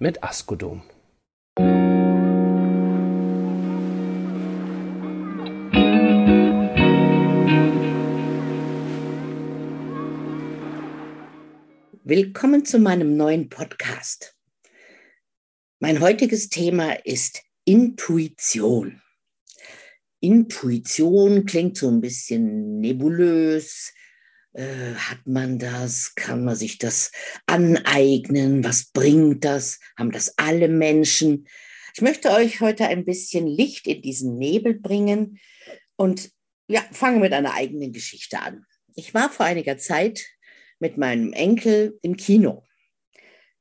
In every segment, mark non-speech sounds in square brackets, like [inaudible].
mit Askodom. Willkommen zu meinem neuen Podcast. Mein heutiges Thema ist Intuition. Intuition klingt so ein bisschen nebulös, äh, hat man das? Kann man sich das aneignen? Was bringt das? Haben das alle Menschen? Ich möchte euch heute ein bisschen Licht in diesen Nebel bringen und ja, fange mit einer eigenen Geschichte an. Ich war vor einiger Zeit mit meinem Enkel im Kino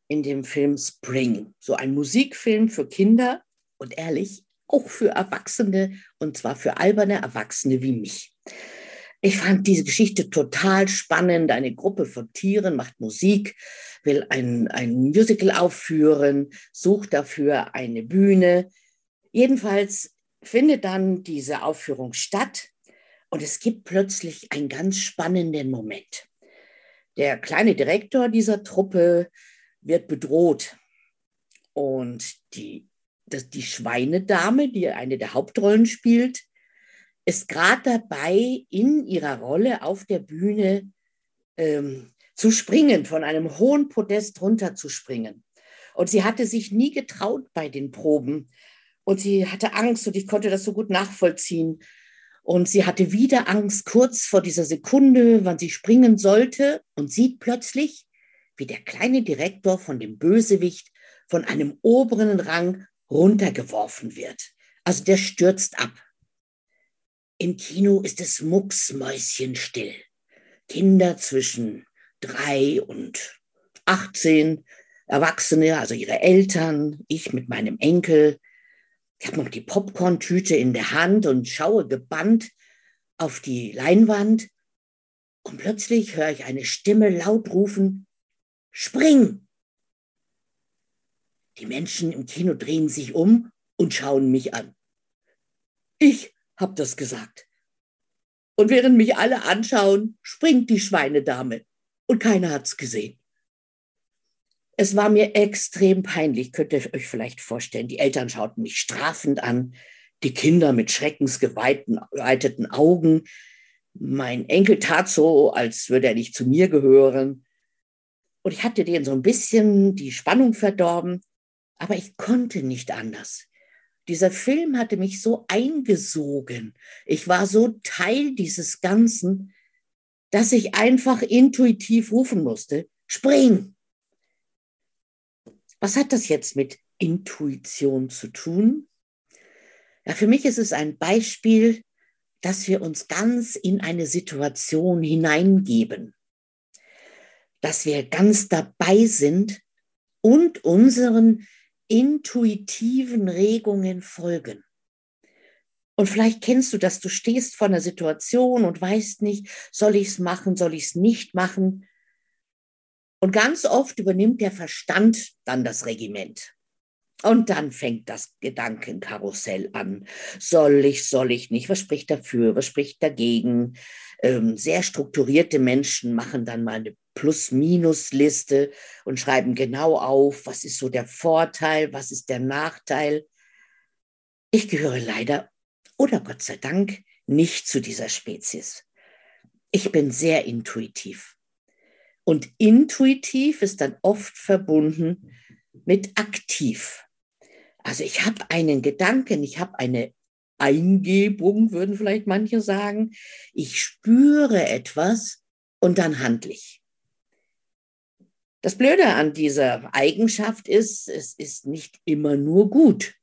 in dem Film Spring, so ein Musikfilm für Kinder und ehrlich auch für Erwachsene und zwar für alberne Erwachsene wie mich. Ich fand diese Geschichte total spannend. Eine Gruppe von Tieren macht Musik, will ein, ein Musical aufführen, sucht dafür eine Bühne. Jedenfalls findet dann diese Aufführung statt und es gibt plötzlich einen ganz spannenden Moment. Der kleine Direktor dieser Truppe wird bedroht und die, das, die Schweinedame, die eine der Hauptrollen spielt, ist gerade dabei, in ihrer Rolle auf der Bühne ähm, zu springen, von einem hohen Podest runterzuspringen. Und sie hatte sich nie getraut bei den Proben. Und sie hatte Angst und ich konnte das so gut nachvollziehen. Und sie hatte wieder Angst kurz vor dieser Sekunde, wann sie springen sollte und sieht plötzlich, wie der kleine Direktor von dem Bösewicht von einem oberen Rang runtergeworfen wird. Also der stürzt ab. Im Kino ist es mucksmäuschenstill. Kinder zwischen drei und 18, Erwachsene, also ihre Eltern, ich mit meinem Enkel. Ich habe noch die Popcorn-Tüte in der Hand und schaue gebannt auf die Leinwand. Und plötzlich höre ich eine Stimme laut rufen, Spring! Die Menschen im Kino drehen sich um und schauen mich an. Ich hab das gesagt. Und während mich alle anschauen, springt die Schweinedame und keiner hat's gesehen. Es war mir extrem peinlich, könnt ihr euch vielleicht vorstellen. Die Eltern schauten mich strafend an, die Kinder mit schreckensgeweiteten Augen. Mein Enkel tat so, als würde er nicht zu mir gehören. Und ich hatte denen so ein bisschen die Spannung verdorben, aber ich konnte nicht anders. Dieser Film hatte mich so eingesogen. Ich war so Teil dieses Ganzen, dass ich einfach intuitiv rufen musste, spring. Was hat das jetzt mit Intuition zu tun? Ja, für mich ist es ein Beispiel, dass wir uns ganz in eine Situation hineingeben, dass wir ganz dabei sind und unseren intuitiven Regungen folgen. Und vielleicht kennst du das, du stehst vor einer Situation und weißt nicht, soll ich es machen, soll ich es nicht machen. Und ganz oft übernimmt der Verstand dann das Regiment. Und dann fängt das Gedankenkarussell an. Soll ich, soll ich nicht? Was spricht dafür? Was spricht dagegen? Ähm, sehr strukturierte Menschen machen dann mal eine Plus-Minus-Liste und schreiben genau auf, was ist so der Vorteil, was ist der Nachteil. Ich gehöre leider oder Gott sei Dank nicht zu dieser Spezies. Ich bin sehr intuitiv. Und intuitiv ist dann oft verbunden mit aktiv. Also ich habe einen Gedanken, ich habe eine Eingebung, würden vielleicht manche sagen. Ich spüre etwas und dann handle ich. Das Blöde an dieser Eigenschaft ist, es ist nicht immer nur gut.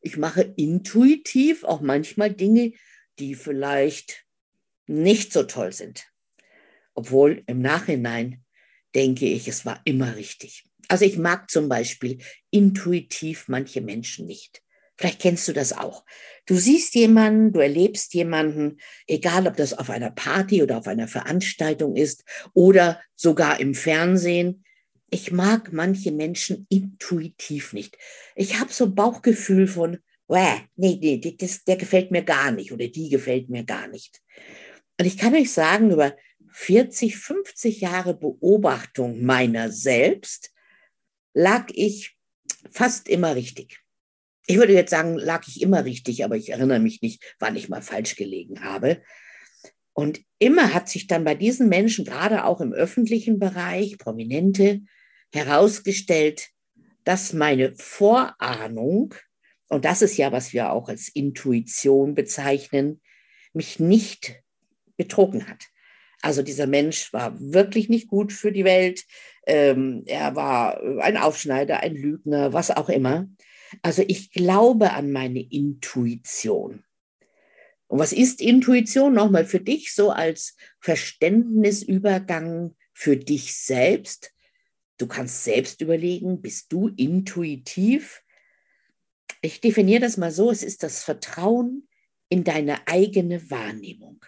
Ich mache intuitiv auch manchmal Dinge, die vielleicht nicht so toll sind. Obwohl im Nachhinein denke ich, es war immer richtig. Also ich mag zum Beispiel intuitiv manche Menschen nicht. Vielleicht kennst du das auch. Du siehst jemanden, du erlebst jemanden, egal ob das auf einer Party oder auf einer Veranstaltung ist oder sogar im Fernsehen. Ich mag manche Menschen intuitiv nicht. Ich habe so ein Bauchgefühl von, Wäh, nee, nee, das, der gefällt mir gar nicht oder die gefällt mir gar nicht. Und ich kann euch sagen, über 40, 50 Jahre Beobachtung meiner selbst lag ich fast immer richtig. Ich würde jetzt sagen, lag ich immer richtig, aber ich erinnere mich nicht, wann ich mal falsch gelegen habe. Und immer hat sich dann bei diesen Menschen, gerade auch im öffentlichen Bereich, Prominente, herausgestellt, dass meine Vorahnung, und das ist ja, was wir auch als Intuition bezeichnen, mich nicht betrogen hat. Also dieser Mensch war wirklich nicht gut für die Welt. Ähm, er war ein Aufschneider, ein Lügner, was auch immer. Also ich glaube an meine Intuition. Und was ist Intuition nochmal für dich so als Verständnisübergang für dich selbst? Du kannst selbst überlegen, bist du intuitiv? Ich definiere das mal so, es ist das Vertrauen in deine eigene Wahrnehmung.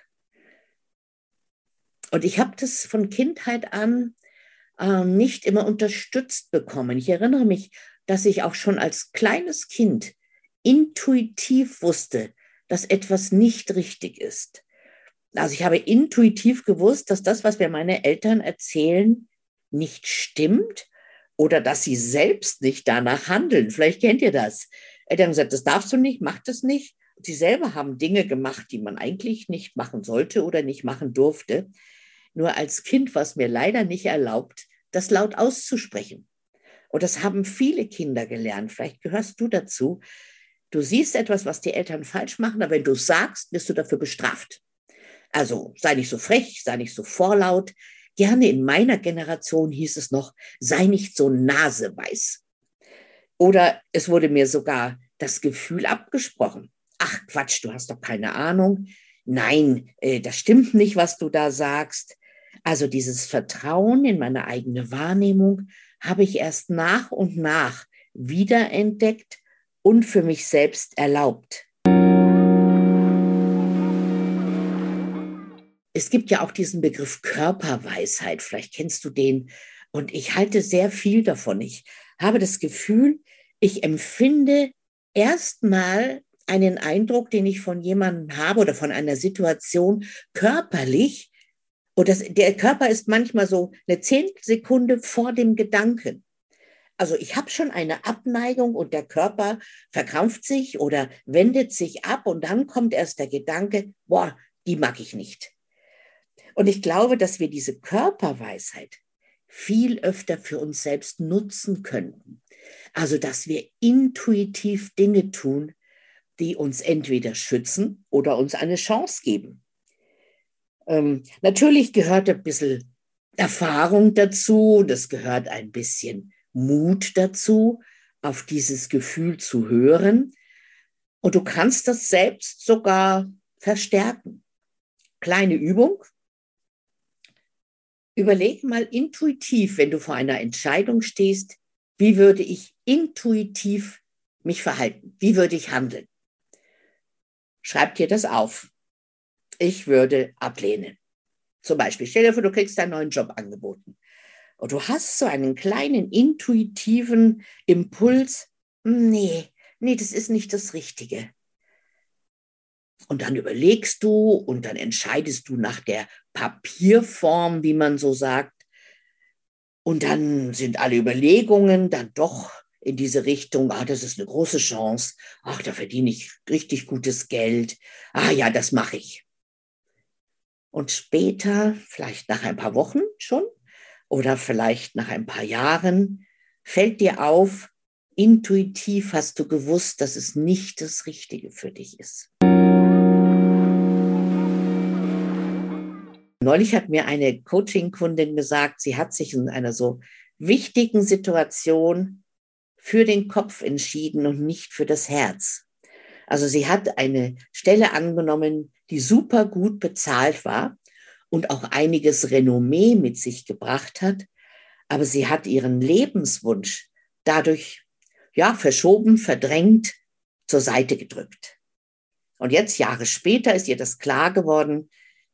Und ich habe das von Kindheit an äh, nicht immer unterstützt bekommen. Ich erinnere mich, dass ich auch schon als kleines Kind intuitiv wusste, dass etwas nicht richtig ist. Also ich habe intuitiv gewusst, dass das, was mir meine Eltern erzählen, nicht stimmt oder dass sie selbst nicht danach handeln. Vielleicht kennt ihr das. Eltern haben gesagt, das darfst du nicht, mach das nicht. Sie selber haben Dinge gemacht, die man eigentlich nicht machen sollte oder nicht machen durfte. Nur als Kind war es mir leider nicht erlaubt, das laut auszusprechen. Und das haben viele Kinder gelernt. Vielleicht gehörst du dazu. Du siehst etwas, was die Eltern falsch machen, aber wenn du sagst, wirst du dafür bestraft. Also sei nicht so frech, sei nicht so vorlaut. Gerne in meiner Generation hieß es noch, sei nicht so naseweiß. Oder es wurde mir sogar das Gefühl abgesprochen. Ach Quatsch, du hast doch keine Ahnung. Nein, äh, das stimmt nicht, was du da sagst. Also dieses Vertrauen in meine eigene Wahrnehmung habe ich erst nach und nach wiederentdeckt und für mich selbst erlaubt. Es gibt ja auch diesen Begriff Körperweisheit, vielleicht kennst du den, und ich halte sehr viel davon. Ich habe das Gefühl, ich empfinde erstmal einen Eindruck, den ich von jemandem habe oder von einer Situation körperlich und das, der Körper ist manchmal so eine Zehntelsekunde vor dem Gedanken. Also ich habe schon eine Abneigung und der Körper verkrampft sich oder wendet sich ab und dann kommt erst der Gedanke, boah, die mag ich nicht. Und ich glaube, dass wir diese Körperweisheit viel öfter für uns selbst nutzen könnten. Also, dass wir intuitiv Dinge tun, die uns entweder schützen oder uns eine Chance geben. Ähm, natürlich gehört ein bisschen Erfahrung dazu, das gehört ein bisschen Mut dazu, auf dieses Gefühl zu hören. Und du kannst das selbst sogar verstärken. Kleine Übung. Überleg mal intuitiv, wenn du vor einer Entscheidung stehst, wie würde ich intuitiv mich verhalten? Wie würde ich handeln? Schreib dir das auf ich würde ablehnen. Zum Beispiel, stell dir vor, du kriegst einen neuen Job angeboten. Und du hast so einen kleinen intuitiven Impuls, nee, nee, das ist nicht das Richtige. Und dann überlegst du und dann entscheidest du nach der Papierform, wie man so sagt. Und dann sind alle Überlegungen dann doch in diese Richtung, ah, das ist eine große Chance, ach, da verdiene ich richtig gutes Geld, ah ja, das mache ich. Und später, vielleicht nach ein paar Wochen schon oder vielleicht nach ein paar Jahren, fällt dir auf, intuitiv hast du gewusst, dass es nicht das Richtige für dich ist. Neulich hat mir eine Coaching-Kundin gesagt, sie hat sich in einer so wichtigen Situation für den Kopf entschieden und nicht für das Herz. Also sie hat eine Stelle angenommen, die super gut bezahlt war und auch einiges Renommee mit sich gebracht hat. aber sie hat ihren Lebenswunsch dadurch ja verschoben, verdrängt, zur Seite gedrückt. Und jetzt Jahre später ist ihr das klar geworden.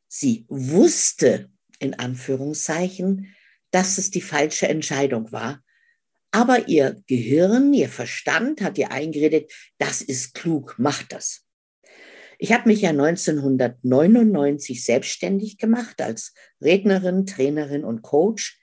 Sie wusste in Anführungszeichen, dass es die falsche Entscheidung war. Aber ihr Gehirn, ihr Verstand hat ihr eingeredet, das ist klug, macht das. Ich habe mich ja 1999 selbstständig gemacht als Rednerin, Trainerin und Coach.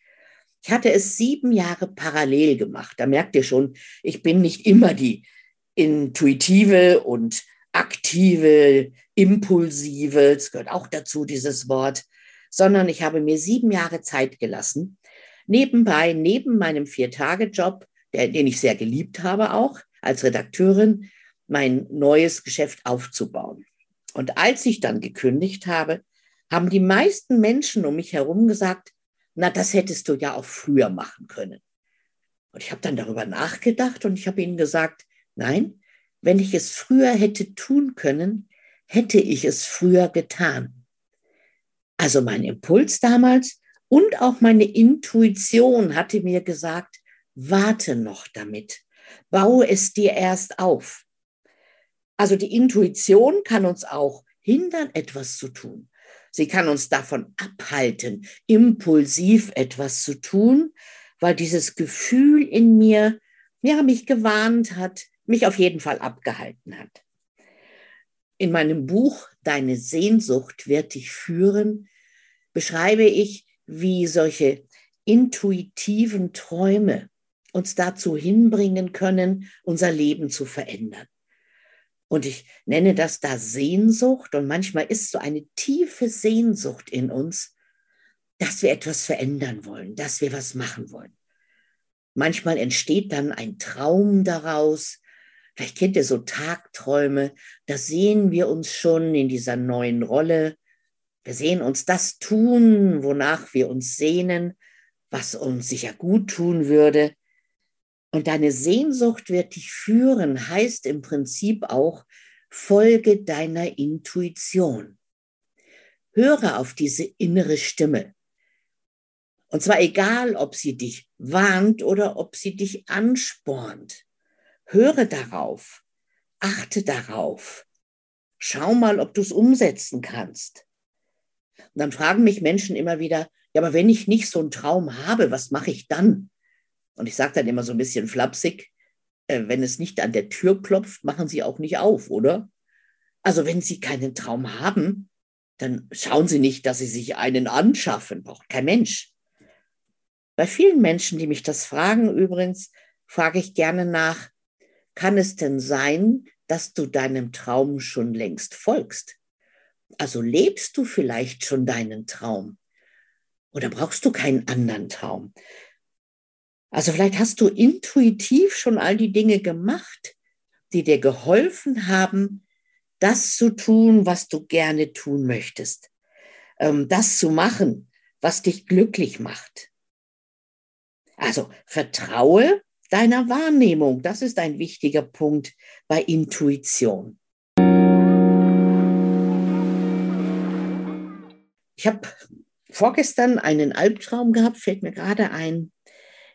Ich hatte es sieben Jahre parallel gemacht. Da merkt ihr schon, ich bin nicht immer die intuitive und aktive, impulsive, es gehört auch dazu, dieses Wort, sondern ich habe mir sieben Jahre Zeit gelassen, nebenbei, neben meinem Vier-Tage-Job, den ich sehr geliebt habe auch als Redakteurin, mein neues Geschäft aufzubauen. Und als ich dann gekündigt habe, haben die meisten Menschen um mich herum gesagt, na, das hättest du ja auch früher machen können. Und ich habe dann darüber nachgedacht und ich habe ihnen gesagt, nein, wenn ich es früher hätte tun können, hätte ich es früher getan. Also mein Impuls damals und auch meine Intuition hatte mir gesagt, warte noch damit, baue es dir erst auf. Also die Intuition kann uns auch hindern, etwas zu tun. Sie kann uns davon abhalten, impulsiv etwas zu tun, weil dieses Gefühl in mir, ja, mich gewarnt hat, mich auf jeden Fall abgehalten hat. In meinem Buch Deine Sehnsucht wird dich führen, beschreibe ich, wie solche intuitiven Träume uns dazu hinbringen können, unser Leben zu verändern. Und ich nenne das da Sehnsucht. Und manchmal ist so eine tiefe Sehnsucht in uns, dass wir etwas verändern wollen, dass wir was machen wollen. Manchmal entsteht dann ein Traum daraus. Vielleicht kennt ihr so Tagträume. Da sehen wir uns schon in dieser neuen Rolle. Wir sehen uns das tun, wonach wir uns sehnen, was uns sicher gut tun würde. Und deine Sehnsucht wird dich führen, heißt im Prinzip auch, folge deiner Intuition. Höre auf diese innere Stimme. Und zwar egal, ob sie dich warnt oder ob sie dich anspornt. Höre darauf, achte darauf. Schau mal, ob du es umsetzen kannst. Und dann fragen mich Menschen immer wieder, ja, aber wenn ich nicht so einen Traum habe, was mache ich dann? Und ich sage dann immer so ein bisschen flapsig, äh, wenn es nicht an der Tür klopft, machen Sie auch nicht auf, oder? Also wenn Sie keinen Traum haben, dann schauen Sie nicht, dass Sie sich einen anschaffen, braucht kein Mensch. Bei vielen Menschen, die mich das fragen, übrigens, frage ich gerne nach, kann es denn sein, dass du deinem Traum schon längst folgst? Also lebst du vielleicht schon deinen Traum? Oder brauchst du keinen anderen Traum? Also vielleicht hast du intuitiv schon all die Dinge gemacht, die dir geholfen haben, das zu tun, was du gerne tun möchtest. Ähm, das zu machen, was dich glücklich macht. Also vertraue deiner Wahrnehmung. Das ist ein wichtiger Punkt bei Intuition. Ich habe vorgestern einen Albtraum gehabt, fällt mir gerade ein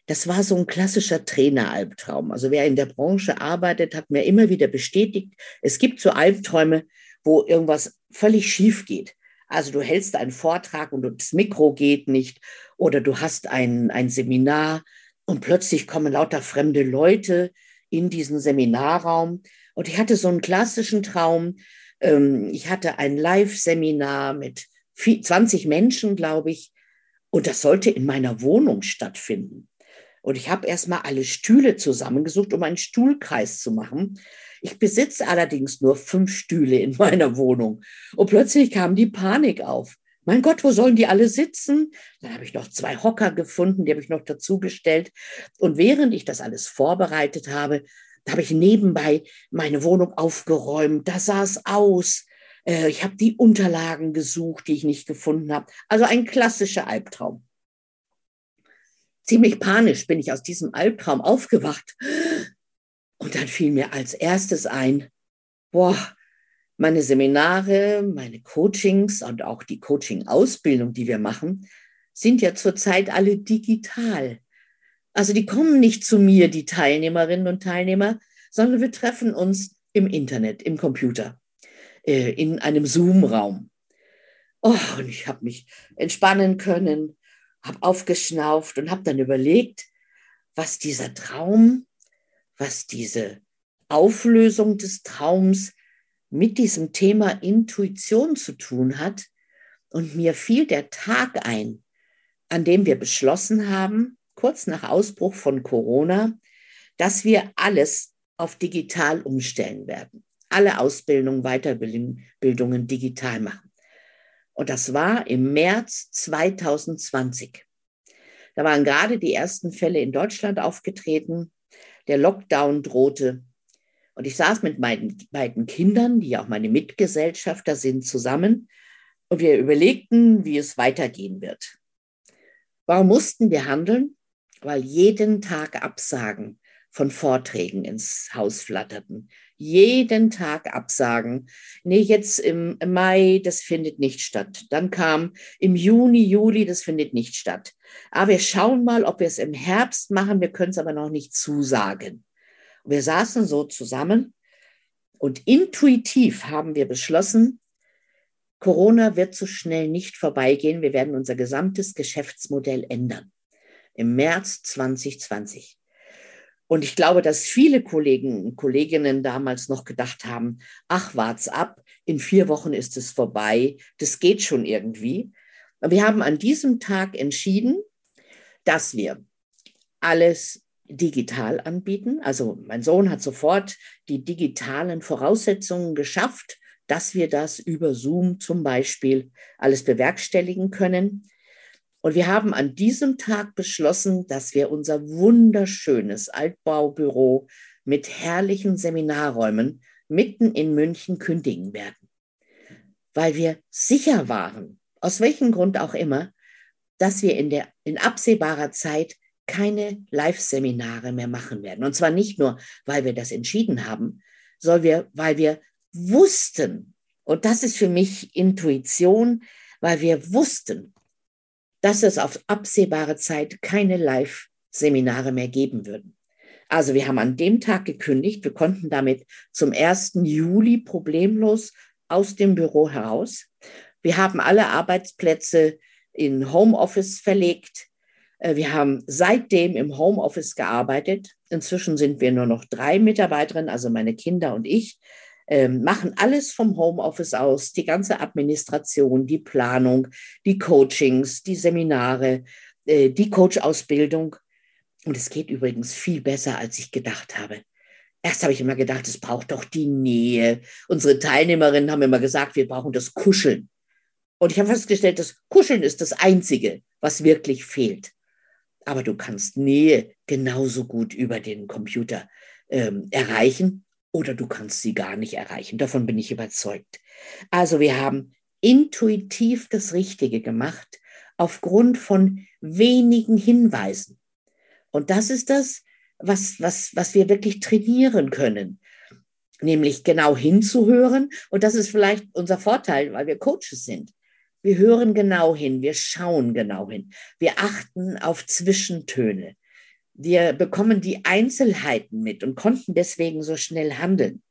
das war so ein klassischer Traineralbtraum. Also wer in der Branche arbeitet, hat mir immer wieder bestätigt, es gibt so Albträume, wo irgendwas völlig schief geht. Also du hältst einen Vortrag und das Mikro geht nicht oder du hast ein, ein Seminar und plötzlich kommen lauter fremde Leute in diesen Seminarraum. Und ich hatte so einen klassischen Traum. Ähm, ich hatte ein Live-Seminar mit 20 Menschen, glaube ich, und das sollte in meiner Wohnung stattfinden. Und ich habe erstmal alle Stühle zusammengesucht, um einen Stuhlkreis zu machen. Ich besitze allerdings nur fünf Stühle in meiner Wohnung. Und plötzlich kam die Panik auf. Mein Gott, wo sollen die alle sitzen? Dann habe ich noch zwei Hocker gefunden, die habe ich noch dazugestellt. Und während ich das alles vorbereitet habe, habe ich nebenbei meine Wohnung aufgeräumt. Da sah es aus. Äh, ich habe die Unterlagen gesucht, die ich nicht gefunden habe. Also ein klassischer Albtraum. Ziemlich panisch bin ich aus diesem Albtraum aufgewacht. Und dann fiel mir als erstes ein, boah, meine Seminare, meine Coachings und auch die Coaching-Ausbildung, die wir machen, sind ja zurzeit alle digital. Also die kommen nicht zu mir, die Teilnehmerinnen und Teilnehmer, sondern wir treffen uns im Internet, im Computer, äh, in einem Zoom-Raum. Oh, und ich habe mich entspannen können, habe aufgeschnauft und habe dann überlegt, was dieser Traum, was diese Auflösung des Traums mit diesem Thema Intuition zu tun hat. Und mir fiel der Tag ein, an dem wir beschlossen haben, kurz nach Ausbruch von Corona, dass wir alles auf digital umstellen werden. Alle Ausbildungen, Weiterbildungen digital machen. Und das war im März 2020. Da waren gerade die ersten Fälle in Deutschland aufgetreten. Der Lockdown drohte. Und ich saß mit meinen beiden Kindern, die auch meine Mitgesellschafter sind, zusammen. Und wir überlegten, wie es weitergehen wird. Warum mussten wir handeln? Weil jeden Tag Absagen von Vorträgen ins Haus flatterten. Jeden Tag Absagen. Nee, jetzt im Mai, das findet nicht statt. Dann kam im Juni, Juli, das findet nicht statt. Aber wir schauen mal, ob wir es im Herbst machen. Wir können es aber noch nicht zusagen. Wir saßen so zusammen und intuitiv haben wir beschlossen, Corona wird so schnell nicht vorbeigehen. Wir werden unser gesamtes Geschäftsmodell ändern. Im März 2020. Und ich glaube, dass viele Kollegen und Kolleginnen damals noch gedacht haben, ach, wart's ab, in vier Wochen ist es vorbei, das geht schon irgendwie. Und wir haben an diesem Tag entschieden, dass wir alles digital anbieten. Also mein Sohn hat sofort die digitalen Voraussetzungen geschafft, dass wir das über Zoom zum Beispiel alles bewerkstelligen können. Und wir haben an diesem Tag beschlossen, dass wir unser wunderschönes Altbaubüro mit herrlichen Seminarräumen mitten in München kündigen werden, weil wir sicher waren, aus welchem Grund auch immer, dass wir in, der, in absehbarer Zeit keine Live-Seminare mehr machen werden. Und zwar nicht nur, weil wir das entschieden haben, sondern weil wir wussten, und das ist für mich Intuition, weil wir wussten, dass es auf absehbare Zeit keine Live-Seminare mehr geben würden. Also wir haben an dem Tag gekündigt. Wir konnten damit zum 1. Juli problemlos aus dem Büro heraus. Wir haben alle Arbeitsplätze in Homeoffice verlegt. Äh, wir haben seitdem im Homeoffice gearbeitet. Inzwischen sind wir nur noch drei Mitarbeiterinnen, also meine Kinder und ich ähm, machen alles vom Homeoffice aus, die ganze Administration, die Planung, die Coachings, die Seminare, äh, die Coach-Ausbildung. Und es geht übrigens viel besser, als ich gedacht habe. Erst habe ich immer gedacht, es braucht doch die Nähe. Unsere Teilnehmerinnen haben immer gesagt, wir brauchen das Kuscheln. Und ich habe festgestellt, das Kuscheln ist das Einzige, was wirklich fehlt. Aber du kannst Nähe genauso gut über den Computer ähm, erreichen oder du kannst sie gar nicht erreichen. Davon bin ich überzeugt. Also wir haben intuitiv das Richtige gemacht aufgrund von wenigen Hinweisen. Und das ist das, was, was, was wir wirklich trainieren können. Nämlich genau hinzuhören. Und das ist vielleicht unser Vorteil, weil wir Coaches sind. Wir hören genau hin, wir schauen genau hin, wir achten auf Zwischentöne. Wir bekommen die Einzelheiten mit und konnten deswegen so schnell handeln.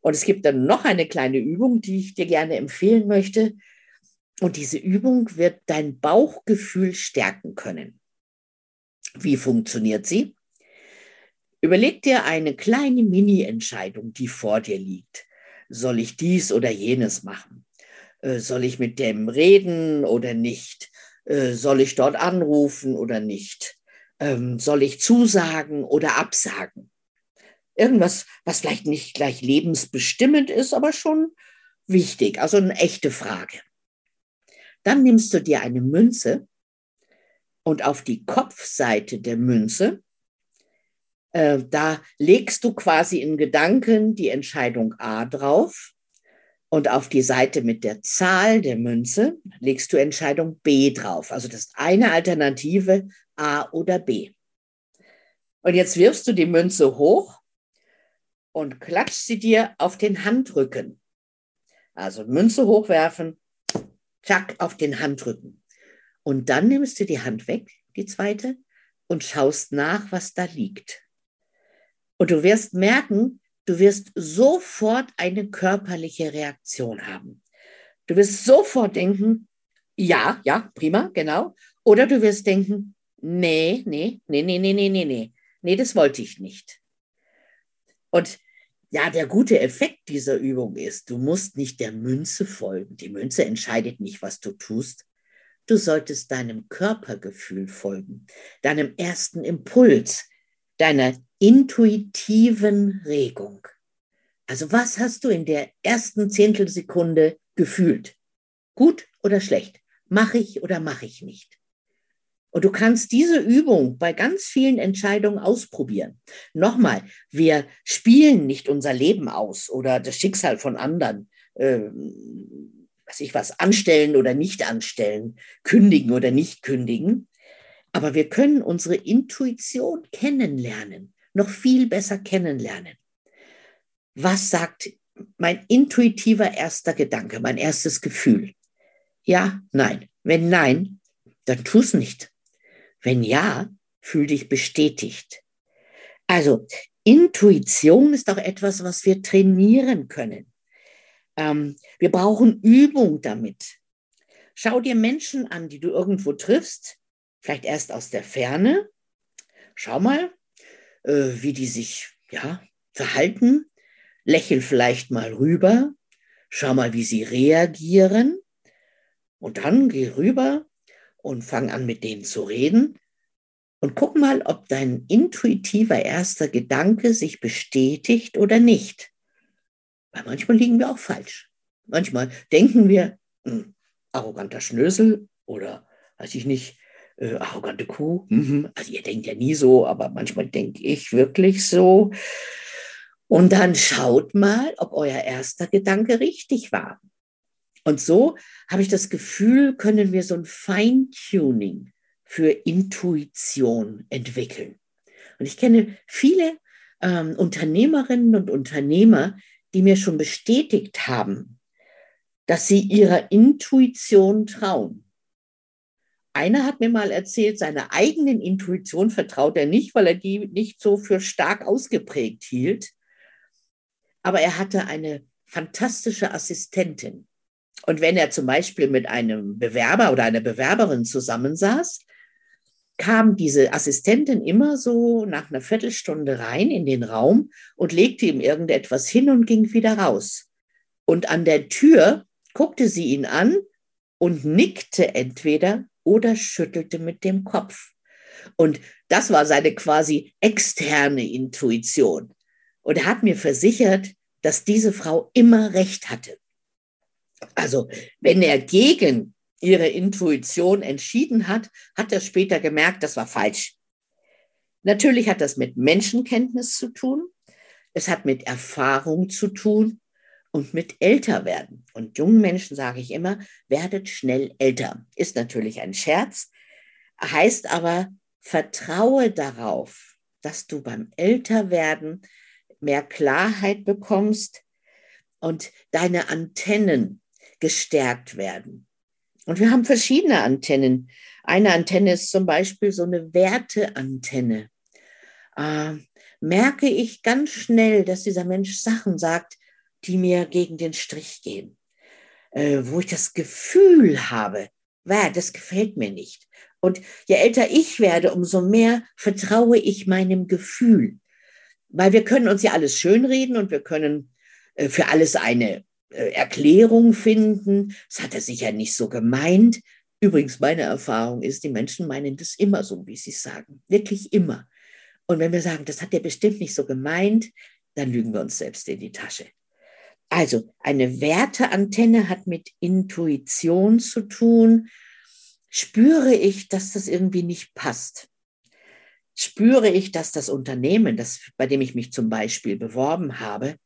Und es gibt dann noch eine kleine Übung, die ich dir gerne empfehlen möchte. Und diese Übung wird dein Bauchgefühl stärken können. Wie funktioniert sie? Überleg dir eine kleine Mini-Entscheidung, die vor dir liegt. Soll ich dies oder jenes machen? Äh, soll ich mit dem reden oder nicht? Äh, soll ich dort anrufen oder nicht? Ähm, soll ich zusagen oder absagen? Irgendwas, was vielleicht nicht gleich lebensbestimmend ist, aber schon wichtig, also eine echte Frage. Dann nimmst du dir eine Münze und auf die Kopfseite der Münze, äh, da legst du quasi in Gedanken die Entscheidung A drauf und auf die Seite mit der Zahl der Münze legst du Entscheidung B drauf. Also das ist eine Alternative A oder B. Und jetzt wirfst du die Münze hoch und klatschst sie dir auf den Handrücken. Also Münze hochwerfen, zack, auf den Handrücken. Und dann nimmst du die Hand weg, die zweite, und schaust nach, was da liegt. Und du wirst merken, du wirst sofort eine körperliche Reaktion haben. Du wirst sofort denken, ja, ja, prima, genau. Oder du wirst denken, nee, nee, nee, nee, nee, nee, nee, nee, nee, das wollte ich nicht. Und ja, der gute Effekt dieser Übung ist, du musst nicht der Münze folgen. Die Münze entscheidet nicht, was du tust. Du solltest deinem Körpergefühl folgen, deinem ersten Impuls, deiner intuitiven Regung. Also was hast du in der ersten Zehntelsekunde gefühlt? Gut oder schlecht? Mache ich oder mache ich nicht? Und du kannst diese Übung bei ganz vielen Entscheidungen ausprobieren. Nochmal, wir spielen nicht unser Leben aus oder das Schicksal von anderen, äh, was ich was anstellen oder nicht anstellen, kündigen oder nicht kündigen. Aber wir können unsere Intuition kennenlernen, noch viel besser kennenlernen. Was sagt mein intuitiver erster Gedanke, mein erstes Gefühl? Ja, nein. Wenn nein, dann tu es nicht. Wenn ja, fühl dich bestätigt. Also Intuition ist auch etwas, was wir trainieren können. Ähm, wir brauchen Übung damit. Schau dir Menschen an, die du irgendwo triffst, vielleicht erst aus der Ferne. Schau mal, äh, wie die sich ja, verhalten. Lächel vielleicht mal rüber. Schau mal, wie sie reagieren. Und dann geh rüber und fang an, mit denen zu reden. Und guck mal, ob dein intuitiver erster Gedanke sich bestätigt oder nicht. Weil manchmal liegen wir auch falsch. Manchmal denken wir, hm, arroganter Schnösel oder, weiß ich nicht, äh, arrogante Kuh. Mhm. Also ihr denkt ja nie so, aber manchmal denke ich wirklich so. Und dann schaut mal, ob euer erster Gedanke richtig war. Und so habe ich das Gefühl, können wir so ein Feintuning für Intuition entwickeln. Und ich kenne viele ähm, Unternehmerinnen und Unternehmer, die mir schon bestätigt haben, dass sie ihrer Intuition trauen. Einer hat mir mal erzählt, seiner eigenen Intuition vertraut er nicht, weil er die nicht so für stark ausgeprägt hielt. Aber er hatte eine fantastische Assistentin. Und wenn er zum Beispiel mit einem Bewerber oder einer Bewerberin zusammensaß, kam diese Assistentin immer so nach einer Viertelstunde rein in den Raum und legte ihm irgendetwas hin und ging wieder raus. Und an der Tür guckte sie ihn an und nickte entweder oder schüttelte mit dem Kopf. Und das war seine quasi externe Intuition. Und er hat mir versichert, dass diese Frau immer recht hatte. Also wenn er gegen ihre Intuition entschieden hat, hat er später gemerkt, das war falsch. Natürlich hat das mit Menschenkenntnis zu tun, es hat mit Erfahrung zu tun und mit Älterwerden. Und jungen Menschen sage ich immer, werdet schnell älter. Ist natürlich ein Scherz, heißt aber, vertraue darauf, dass du beim Älterwerden mehr Klarheit bekommst und deine Antennen gestärkt werden. Und wir haben verschiedene Antennen. Eine Antenne ist zum Beispiel so eine Werteantenne. Äh, merke ich ganz schnell, dass dieser Mensch Sachen sagt, die mir gegen den Strich gehen, äh, wo ich das Gefühl habe, wow, das gefällt mir nicht. Und je älter ich werde, umso mehr vertraue ich meinem Gefühl. Weil wir können uns ja alles schönreden und wir können äh, für alles eine äh, Erklärung finden. Das hat er sicher nicht so gemeint. Übrigens, meine Erfahrung ist, die Menschen meinen das immer so, wie sie sagen. Wirklich immer. Und wenn wir sagen, das hat er bestimmt nicht so gemeint, dann lügen wir uns selbst in die Tasche. Also eine Werteantenne hat mit Intuition zu tun. Spüre ich, dass das irgendwie nicht passt? Spüre ich, dass das Unternehmen, das, bei dem ich mich zum Beispiel beworben habe,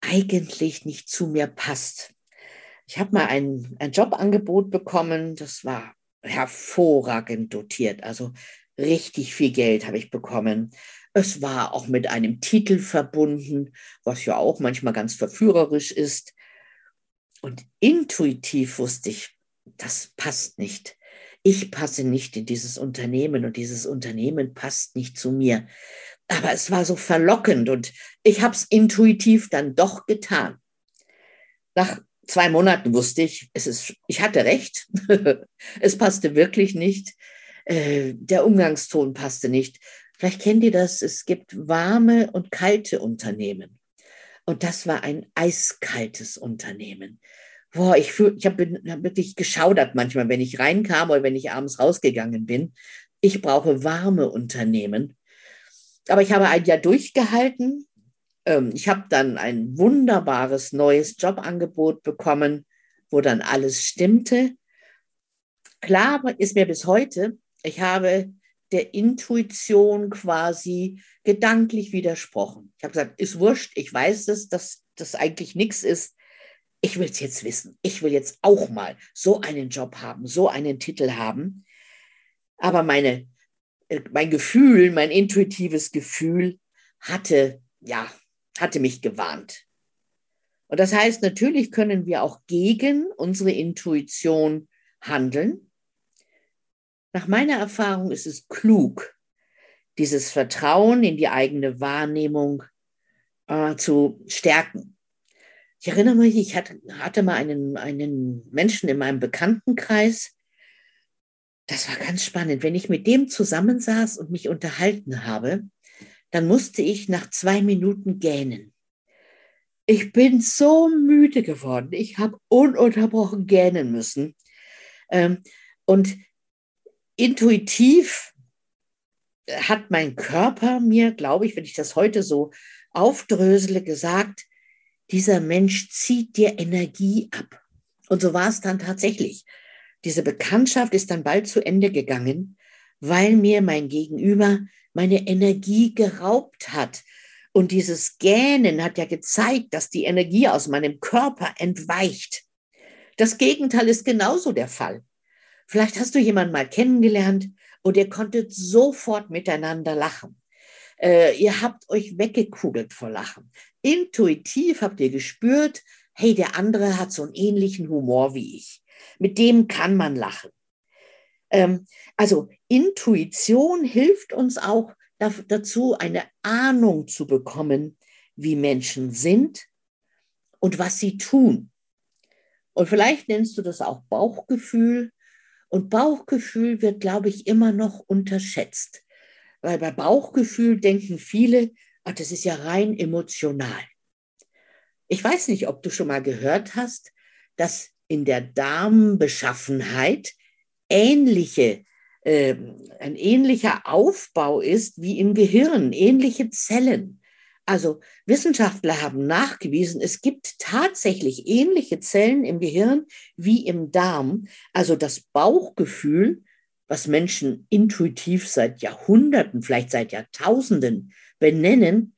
eigentlich nicht zu mir passt. Ich habe mal ein, ein Jobangebot bekommen, das war hervorragend dotiert, also richtig viel Geld habe ich bekommen. Es war auch mit einem Titel verbunden, was ja auch manchmal ganz verführerisch ist. Und intuitiv wusste ich, das passt nicht. ich passe nicht in dieses Unternehmen und dieses Unternehmen passt nicht zu mir. Aber es war so verlockend und ich habe es intuitiv dann doch getan. Nach zwei Monaten wusste ich, es ist, ich hatte recht. [laughs] es passte wirklich nicht. Äh, der Umgangston passte nicht. Vielleicht kennt ihr das, es gibt warme und kalte Unternehmen. Und das war ein eiskaltes Unternehmen. Boah, ich, ich habe hab wirklich geschaudert manchmal, wenn ich reinkam oder wenn ich abends rausgegangen bin. Ich brauche warme Unternehmen. Aber ich habe ein Jahr durchgehalten. Ähm, ich habe dann ein wunderbares neues Jobangebot bekommen, wo dann alles stimmte. Klar ist mir bis heute, ich habe der Intuition quasi gedanklich widersprochen. Ich habe gesagt, ist wurscht, ich weiß es, dass das eigentlich nichts ist. Ich will es jetzt wissen. Ich will jetzt auch mal so einen Job haben, so einen Titel haben. Aber meine, äh, mein Gefühl, mein intuitives Gefühl hatte, ja, hatte mich gewarnt. Und das heißt, natürlich können wir auch gegen unsere Intuition handeln. Nach meiner Erfahrung ist es klug, dieses Vertrauen in die eigene Wahrnehmung äh, zu stärken. Ich erinnere mich, ich hatte, hatte mal einen, einen Menschen in meinem Bekanntenkreis. Das war ganz spannend. Wenn ich mit dem zusammensaß und mich unterhalten habe, dann musste ich nach zwei Minuten gähnen. Ich bin so müde geworden. Ich habe ununterbrochen gähnen müssen. Ähm, und intuitiv hat mein Körper mir, glaube ich, wenn ich das heute so aufdrösele, gesagt, dieser Mensch zieht dir Energie ab. Und so war es dann tatsächlich. Diese Bekanntschaft ist dann bald zu Ende gegangen, weil mir mein Gegenüber meine Energie geraubt hat. Und dieses Gähnen hat ja gezeigt, dass die Energie aus meinem Körper entweicht. Das Gegenteil ist genauso der Fall. Vielleicht hast du jemanden mal kennengelernt und ihr konntet sofort miteinander lachen. Äh, ihr habt euch weggekugelt vor Lachen. Intuitiv habt ihr gespürt, hey, der andere hat so einen ähnlichen Humor wie ich. Mit dem kann man lachen. Ähm, also Intuition hilft uns auch dazu, eine Ahnung zu bekommen, wie Menschen sind und was sie tun. Und vielleicht nennst du das auch Bauchgefühl und Bauchgefühl wird, glaube ich, immer noch unterschätzt. Weil bei Bauchgefühl denken viele, ach, das ist ja rein emotional. Ich weiß nicht, ob du schon mal gehört hast, dass in der Darmbeschaffenheit ähnliche, äh, ein ähnlicher Aufbau ist wie im Gehirn, ähnliche Zellen. Also Wissenschaftler haben nachgewiesen, es gibt tatsächlich ähnliche Zellen im Gehirn wie im Darm. Also das Bauchgefühl, was Menschen intuitiv seit Jahrhunderten, vielleicht seit Jahrtausenden benennen,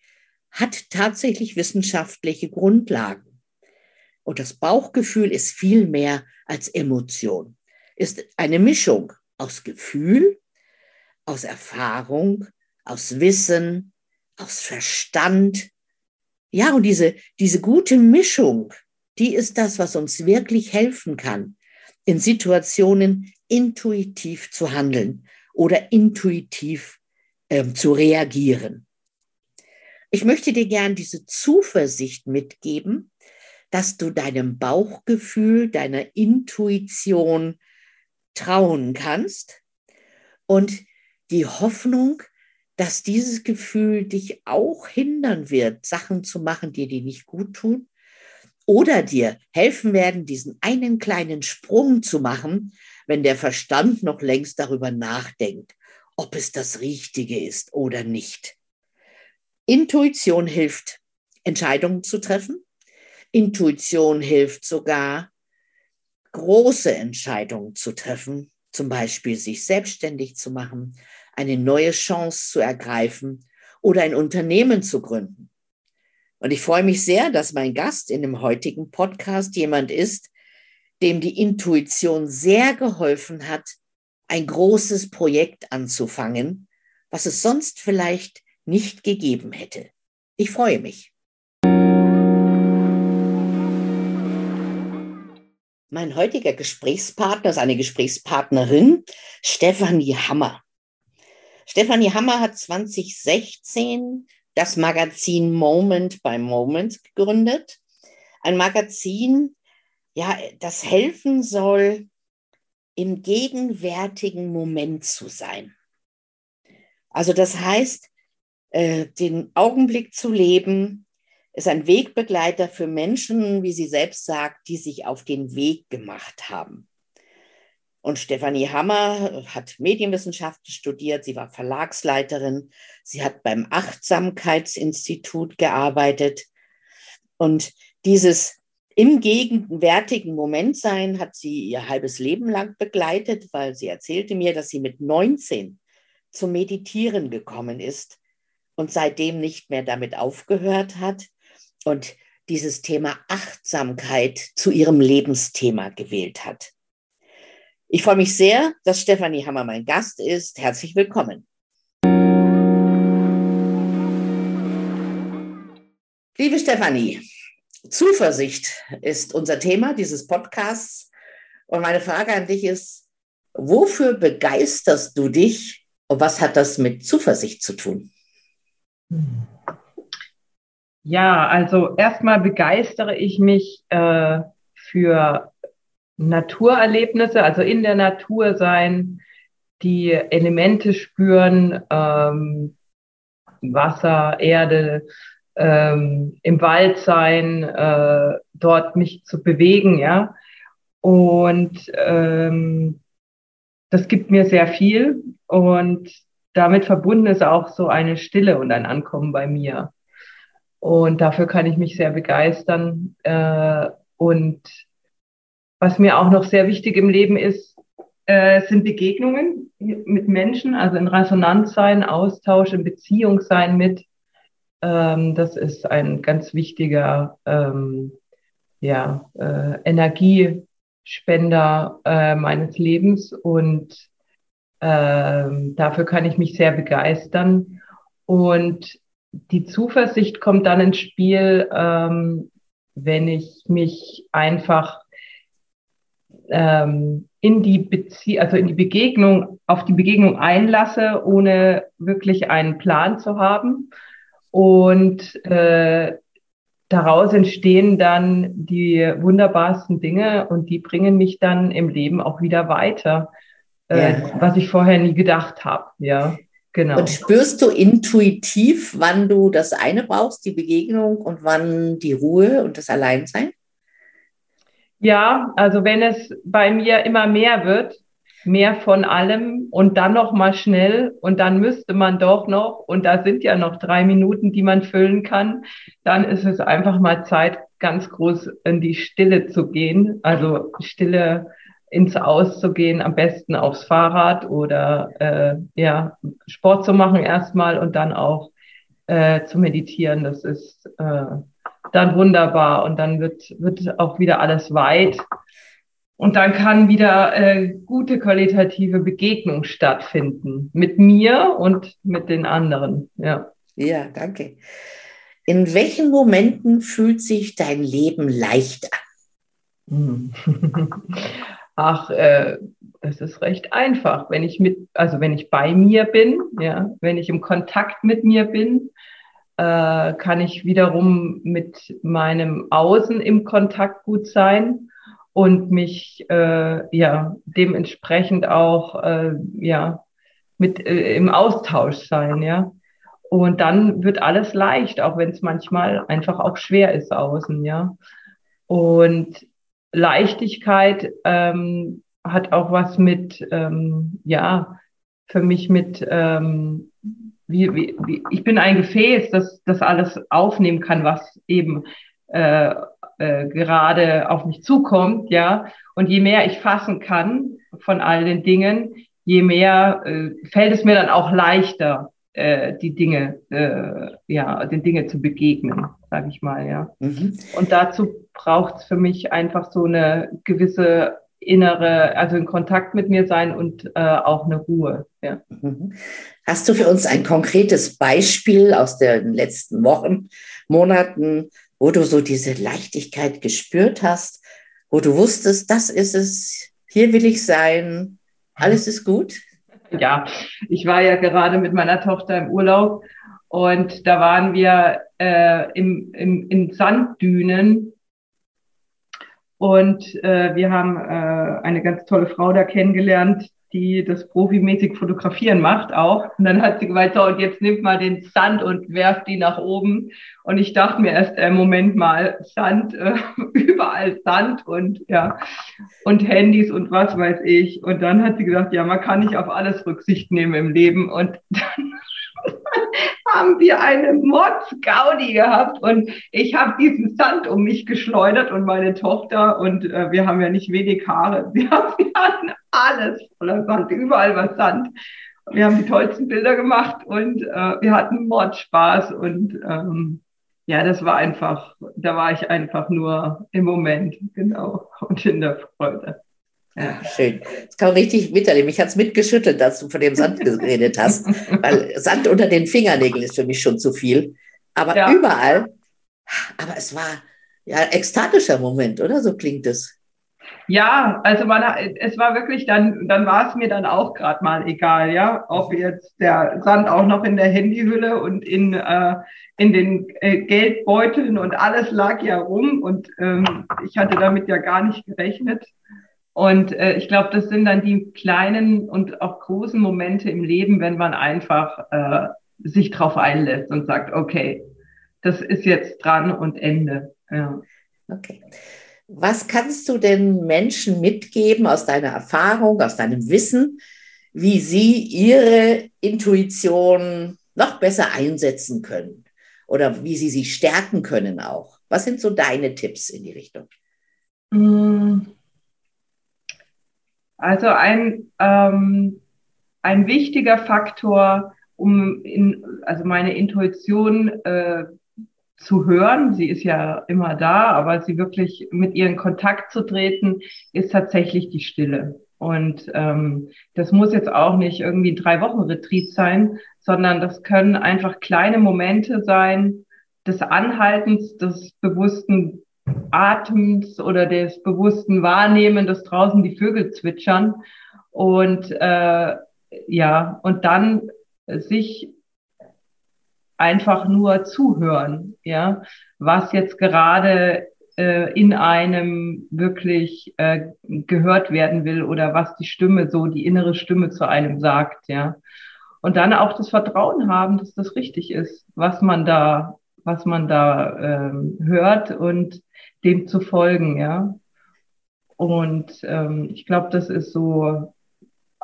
hat tatsächlich wissenschaftliche Grundlagen. Und das Bauchgefühl ist viel mehr als Emotion, ist eine Mischung aus Gefühl, aus Erfahrung, aus Wissen, aus Verstand. Ja, und diese, diese gute Mischung, die ist das, was uns wirklich helfen kann, in Situationen intuitiv zu handeln oder intuitiv ähm, zu reagieren. Ich möchte dir gern diese Zuversicht mitgeben, dass du deinem Bauchgefühl, deiner Intuition trauen kannst und die Hoffnung, dass dieses Gefühl dich auch hindern wird, Sachen zu machen, die dir nicht gut tun oder dir helfen werden, diesen einen kleinen Sprung zu machen, wenn der Verstand noch längst darüber nachdenkt, ob es das Richtige ist oder nicht. Intuition hilft, Entscheidungen zu treffen. Intuition hilft sogar, große Entscheidungen zu treffen, zum Beispiel sich selbstständig zu machen, eine neue Chance zu ergreifen oder ein Unternehmen zu gründen. Und ich freue mich sehr, dass mein Gast in dem heutigen Podcast jemand ist, dem die Intuition sehr geholfen hat, ein großes Projekt anzufangen, was es sonst vielleicht nicht gegeben hätte. Ich freue mich. Mein heutiger Gesprächspartner ist eine Gesprächspartnerin, Stefanie Hammer. Stefanie Hammer hat 2016 das Magazin Moment by Moment gegründet. Ein Magazin, ja, das helfen soll, im gegenwärtigen Moment zu sein. Also das heißt, äh, den Augenblick zu leben, ist ein Wegbegleiter für Menschen, wie sie selbst sagt, die sich auf den Weg gemacht haben. Und Stefanie Hammer hat Medienwissenschaften studiert, sie war Verlagsleiterin, sie hat beim Achtsamkeitsinstitut gearbeitet. Und dieses im gegenwärtigen Moment sein hat sie ihr halbes Leben lang begleitet, weil sie erzählte mir, dass sie mit 19 zum Meditieren gekommen ist und seitdem nicht mehr damit aufgehört hat und dieses Thema Achtsamkeit zu ihrem Lebensthema gewählt hat. Ich freue mich sehr, dass Stefanie Hammer mein Gast ist. Herzlich willkommen. Liebe Stefanie, Zuversicht ist unser Thema dieses Podcasts. Und meine Frage an dich ist, wofür begeisterst du dich und was hat das mit Zuversicht zu tun? Ja, also erstmal begeistere ich mich äh, für Naturerlebnisse, also in der Natur sein, die Elemente spüren, ähm, Wasser, Erde, ähm, im Wald sein, äh, dort mich zu bewegen, ja. Und ähm, das gibt mir sehr viel und damit verbunden ist auch so eine Stille und ein Ankommen bei mir. Und dafür kann ich mich sehr begeistern. Äh, und was mir auch noch sehr wichtig im Leben ist, äh, sind Begegnungen mit Menschen, also in Resonanz sein, Austausch, in Beziehung sein mit. Ähm, das ist ein ganz wichtiger ähm, ja, äh, Energiespender äh, meines Lebens und ähm, dafür kann ich mich sehr begeistern. Und die Zuversicht kommt dann ins Spiel, ähm, wenn ich mich einfach ähm, in die Bezie also in die Begegnung, auf die Begegnung einlasse, ohne wirklich einen Plan zu haben. Und äh, daraus entstehen dann die wunderbarsten Dinge und die bringen mich dann im Leben auch wieder weiter, äh, ja. was ich vorher nie gedacht habe. Ja. Genau. Und spürst du intuitiv, wann du das eine brauchst, die Begegnung, und wann die Ruhe und das Alleinsein? Ja, also wenn es bei mir immer mehr wird, mehr von allem und dann noch mal schnell und dann müsste man doch noch und da sind ja noch drei Minuten, die man füllen kann, dann ist es einfach mal Zeit, ganz groß in die Stille zu gehen. Also Stille ins Aus zu gehen, am besten aufs Fahrrad oder äh, ja, Sport zu machen erstmal und dann auch äh, zu meditieren. Das ist äh, dann wunderbar und dann wird, wird auch wieder alles weit. Und dann kann wieder äh, gute qualitative Begegnung stattfinden mit mir und mit den anderen. Ja. Ja, danke. In welchen Momenten fühlt sich dein Leben leicht an? [laughs] Ach, äh, das ist recht einfach. Wenn ich mit, also wenn ich bei mir bin, ja, wenn ich im Kontakt mit mir bin, äh, kann ich wiederum mit meinem Außen im Kontakt gut sein und mich äh, ja dementsprechend auch äh, ja mit äh, im Austausch sein, ja. Und dann wird alles leicht, auch wenn es manchmal einfach auch schwer ist außen, ja. Und Leichtigkeit ähm, hat auch was mit, ähm, ja, für mich mit, ähm, wie, wie, wie, ich bin ein Gefäß, das das alles aufnehmen kann, was eben äh, äh, gerade auf mich zukommt, ja. Und je mehr ich fassen kann von all den Dingen, je mehr äh, fällt es mir dann auch leichter, äh, die Dinge, äh, ja, den Dinge zu begegnen, sage ich mal, ja. Mhm. Und dazu braucht es für mich einfach so eine gewisse innere, also in Kontakt mit mir sein und äh, auch eine Ruhe. Ja. Hast du für uns ein konkretes Beispiel aus den letzten Wochen, Monaten, wo du so diese Leichtigkeit gespürt hast wo du wusstest, das ist es, hier will ich sein, alles ist gut? Ja, ich war ja gerade mit meiner Tochter im Urlaub und da waren wir äh, im, im, in Sanddünen und äh, wir haben äh, eine ganz tolle Frau da kennengelernt, die das profimäßig fotografieren macht auch. Und dann hat sie gemeint, so, und jetzt nimmt mal den Sand und werft die nach oben. Und ich dachte mir erst, äh, Moment mal, Sand, äh, [laughs] überall Sand und ja, und Handys und was weiß ich. Und dann hat sie gesagt, ja, man kann nicht auf alles Rücksicht nehmen im Leben. Und [laughs] dann haben wir eine Mordsgaudi gehabt und ich habe diesen Sand um mich geschleudert und meine Tochter und äh, wir haben ja nicht wenig Haare. Wir, haben, wir hatten alles voller Sand, überall war Sand. Wir haben die tollsten Bilder gemacht und äh, wir hatten Mordspaß und ähm, ja, das war einfach, da war ich einfach nur im Moment, genau, [laughs] und in der Freude. Ja, schön. Das kann man richtig miterleben. Mich hat es mitgeschüttelt, dass du von dem Sand geredet hast, weil Sand unter den Fingernägeln ist für mich schon zu viel. Aber ja. überall, aber es war ja ein ekstatischer Moment, oder? So klingt es. Ja, also man, es war wirklich dann, dann war es mir dann auch gerade mal egal, ja, ob jetzt der Sand auch noch in der Handyhülle und in, äh, in den äh, Geldbeuteln und alles lag ja rum und ähm, ich hatte damit ja gar nicht gerechnet. Und äh, ich glaube, das sind dann die kleinen und auch großen Momente im Leben, wenn man einfach äh, sich drauf einlässt und sagt, okay, das ist jetzt dran und Ende. Ja. Okay. Was kannst du den Menschen mitgeben aus deiner Erfahrung, aus deinem Wissen, wie sie ihre Intuition noch besser einsetzen können oder wie sie sie stärken können auch? Was sind so deine Tipps in die Richtung? Mmh. Also ein, ähm, ein wichtiger Faktor, um in, also meine Intuition äh, zu hören, sie ist ja immer da, aber sie wirklich mit ihr in Kontakt zu treten, ist tatsächlich die Stille. Und ähm, das muss jetzt auch nicht irgendwie ein drei Wochen Retreat sein, sondern das können einfach kleine Momente sein des Anhaltens, des bewussten Atems oder des bewussten Wahrnehmen, dass draußen die Vögel zwitschern. Und äh, ja, und dann sich einfach nur zuhören, ja, was jetzt gerade äh, in einem wirklich äh, gehört werden will oder was die Stimme so, die innere Stimme zu einem sagt, ja. Und dann auch das Vertrauen haben, dass das richtig ist, was man da, was man da ähm, hört und dem zu folgen, ja. Und ähm, ich glaube, das ist so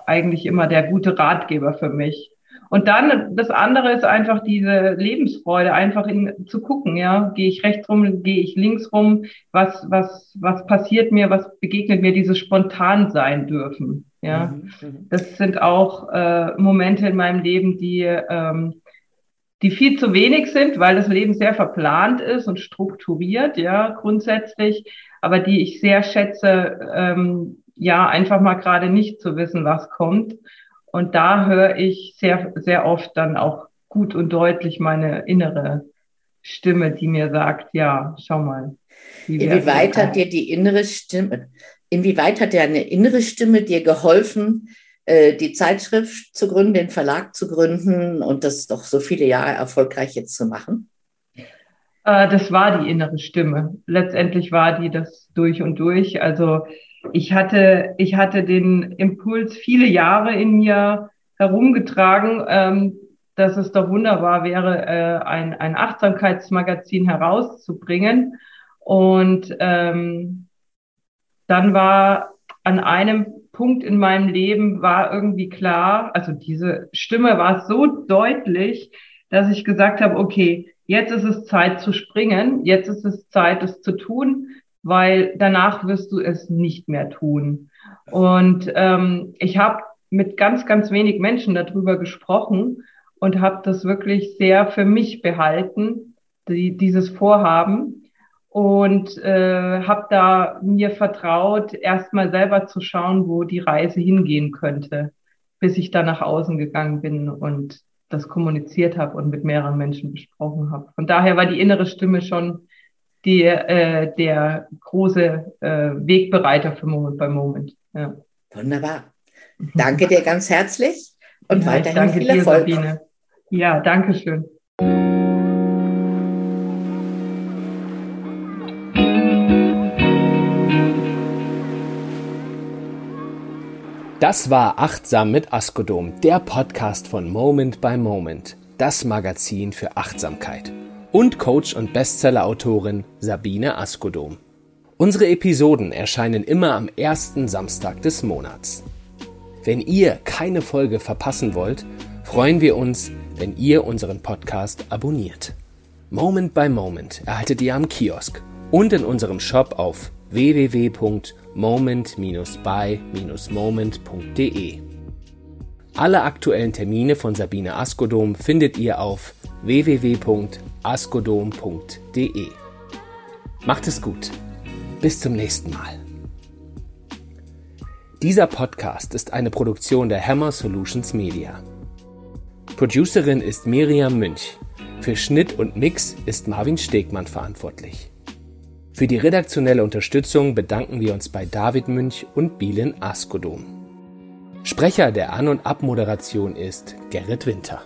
eigentlich immer der gute Ratgeber für mich. Und dann das andere ist einfach diese Lebensfreude, einfach in, zu gucken, ja, gehe ich rechts rum, gehe ich links rum, was was was passiert mir, was begegnet mir, dieses spontan sein dürfen, ja. Mhm, mhm. das sind auch äh, Momente in meinem Leben, die ähm, die viel zu wenig sind, weil das Leben sehr verplant ist und strukturiert, ja, grundsätzlich, aber die ich sehr schätze, ähm, ja, einfach mal gerade nicht zu wissen, was kommt. Und da höre ich sehr, sehr oft dann auch gut und deutlich meine innere Stimme, die mir sagt, ja, schau mal. Inwieweit hat dir die innere Stimme, inwieweit hat dir eine innere Stimme dir geholfen, äh, die Zeitschrift zu gründen, den Verlag zu gründen und das doch so viele Jahre erfolgreich jetzt zu machen? Äh, das war die innere Stimme. Letztendlich war die das durch und durch. Also ich hatte, ich hatte den Impuls viele Jahre in mir herumgetragen, ähm, dass es doch wunderbar wäre, äh, ein, ein Achtsamkeitsmagazin herauszubringen. Und ähm, dann war an einem Punkt in meinem Leben war irgendwie klar, also diese Stimme war so deutlich, dass ich gesagt habe, okay, jetzt ist es Zeit zu springen, jetzt ist es Zeit, es zu tun, weil danach wirst du es nicht mehr tun. Und ähm, ich habe mit ganz, ganz wenig Menschen darüber gesprochen und habe das wirklich sehr für mich behalten, die, dieses Vorhaben und äh, habe da mir vertraut, erstmal selber zu schauen, wo die Reise hingehen könnte, bis ich da nach außen gegangen bin und das kommuniziert habe und mit mehreren Menschen besprochen habe. Von daher war die innere Stimme schon der, äh, der große äh, Wegbereiter für Moment bei Moment. Ja. Wunderbar. [laughs] Danke dir ganz herzlich und ja, weiterhin danke viel dir, Erfolg. Sabine. Ja, danke schön. Das war Achtsam mit Askodom, der Podcast von Moment by Moment, das Magazin für Achtsamkeit. Und Coach und Bestseller-Autorin Sabine Askodom. Unsere Episoden erscheinen immer am ersten Samstag des Monats. Wenn ihr keine Folge verpassen wollt, freuen wir uns, wenn ihr unseren Podcast abonniert. Moment by Moment erhaltet ihr am Kiosk und in unserem Shop auf www.moment-by-moment.de. Alle aktuellen Termine von Sabine Askodom findet ihr auf www.askodom.de. Macht es gut. Bis zum nächsten Mal. Dieser Podcast ist eine Produktion der Hammer Solutions Media. Producerin ist Miriam Münch. Für Schnitt und Mix ist Marvin Stegmann verantwortlich. Für die redaktionelle Unterstützung bedanken wir uns bei David Münch und Bielen Askodom. Sprecher der An- und Abmoderation ist Gerrit Winter.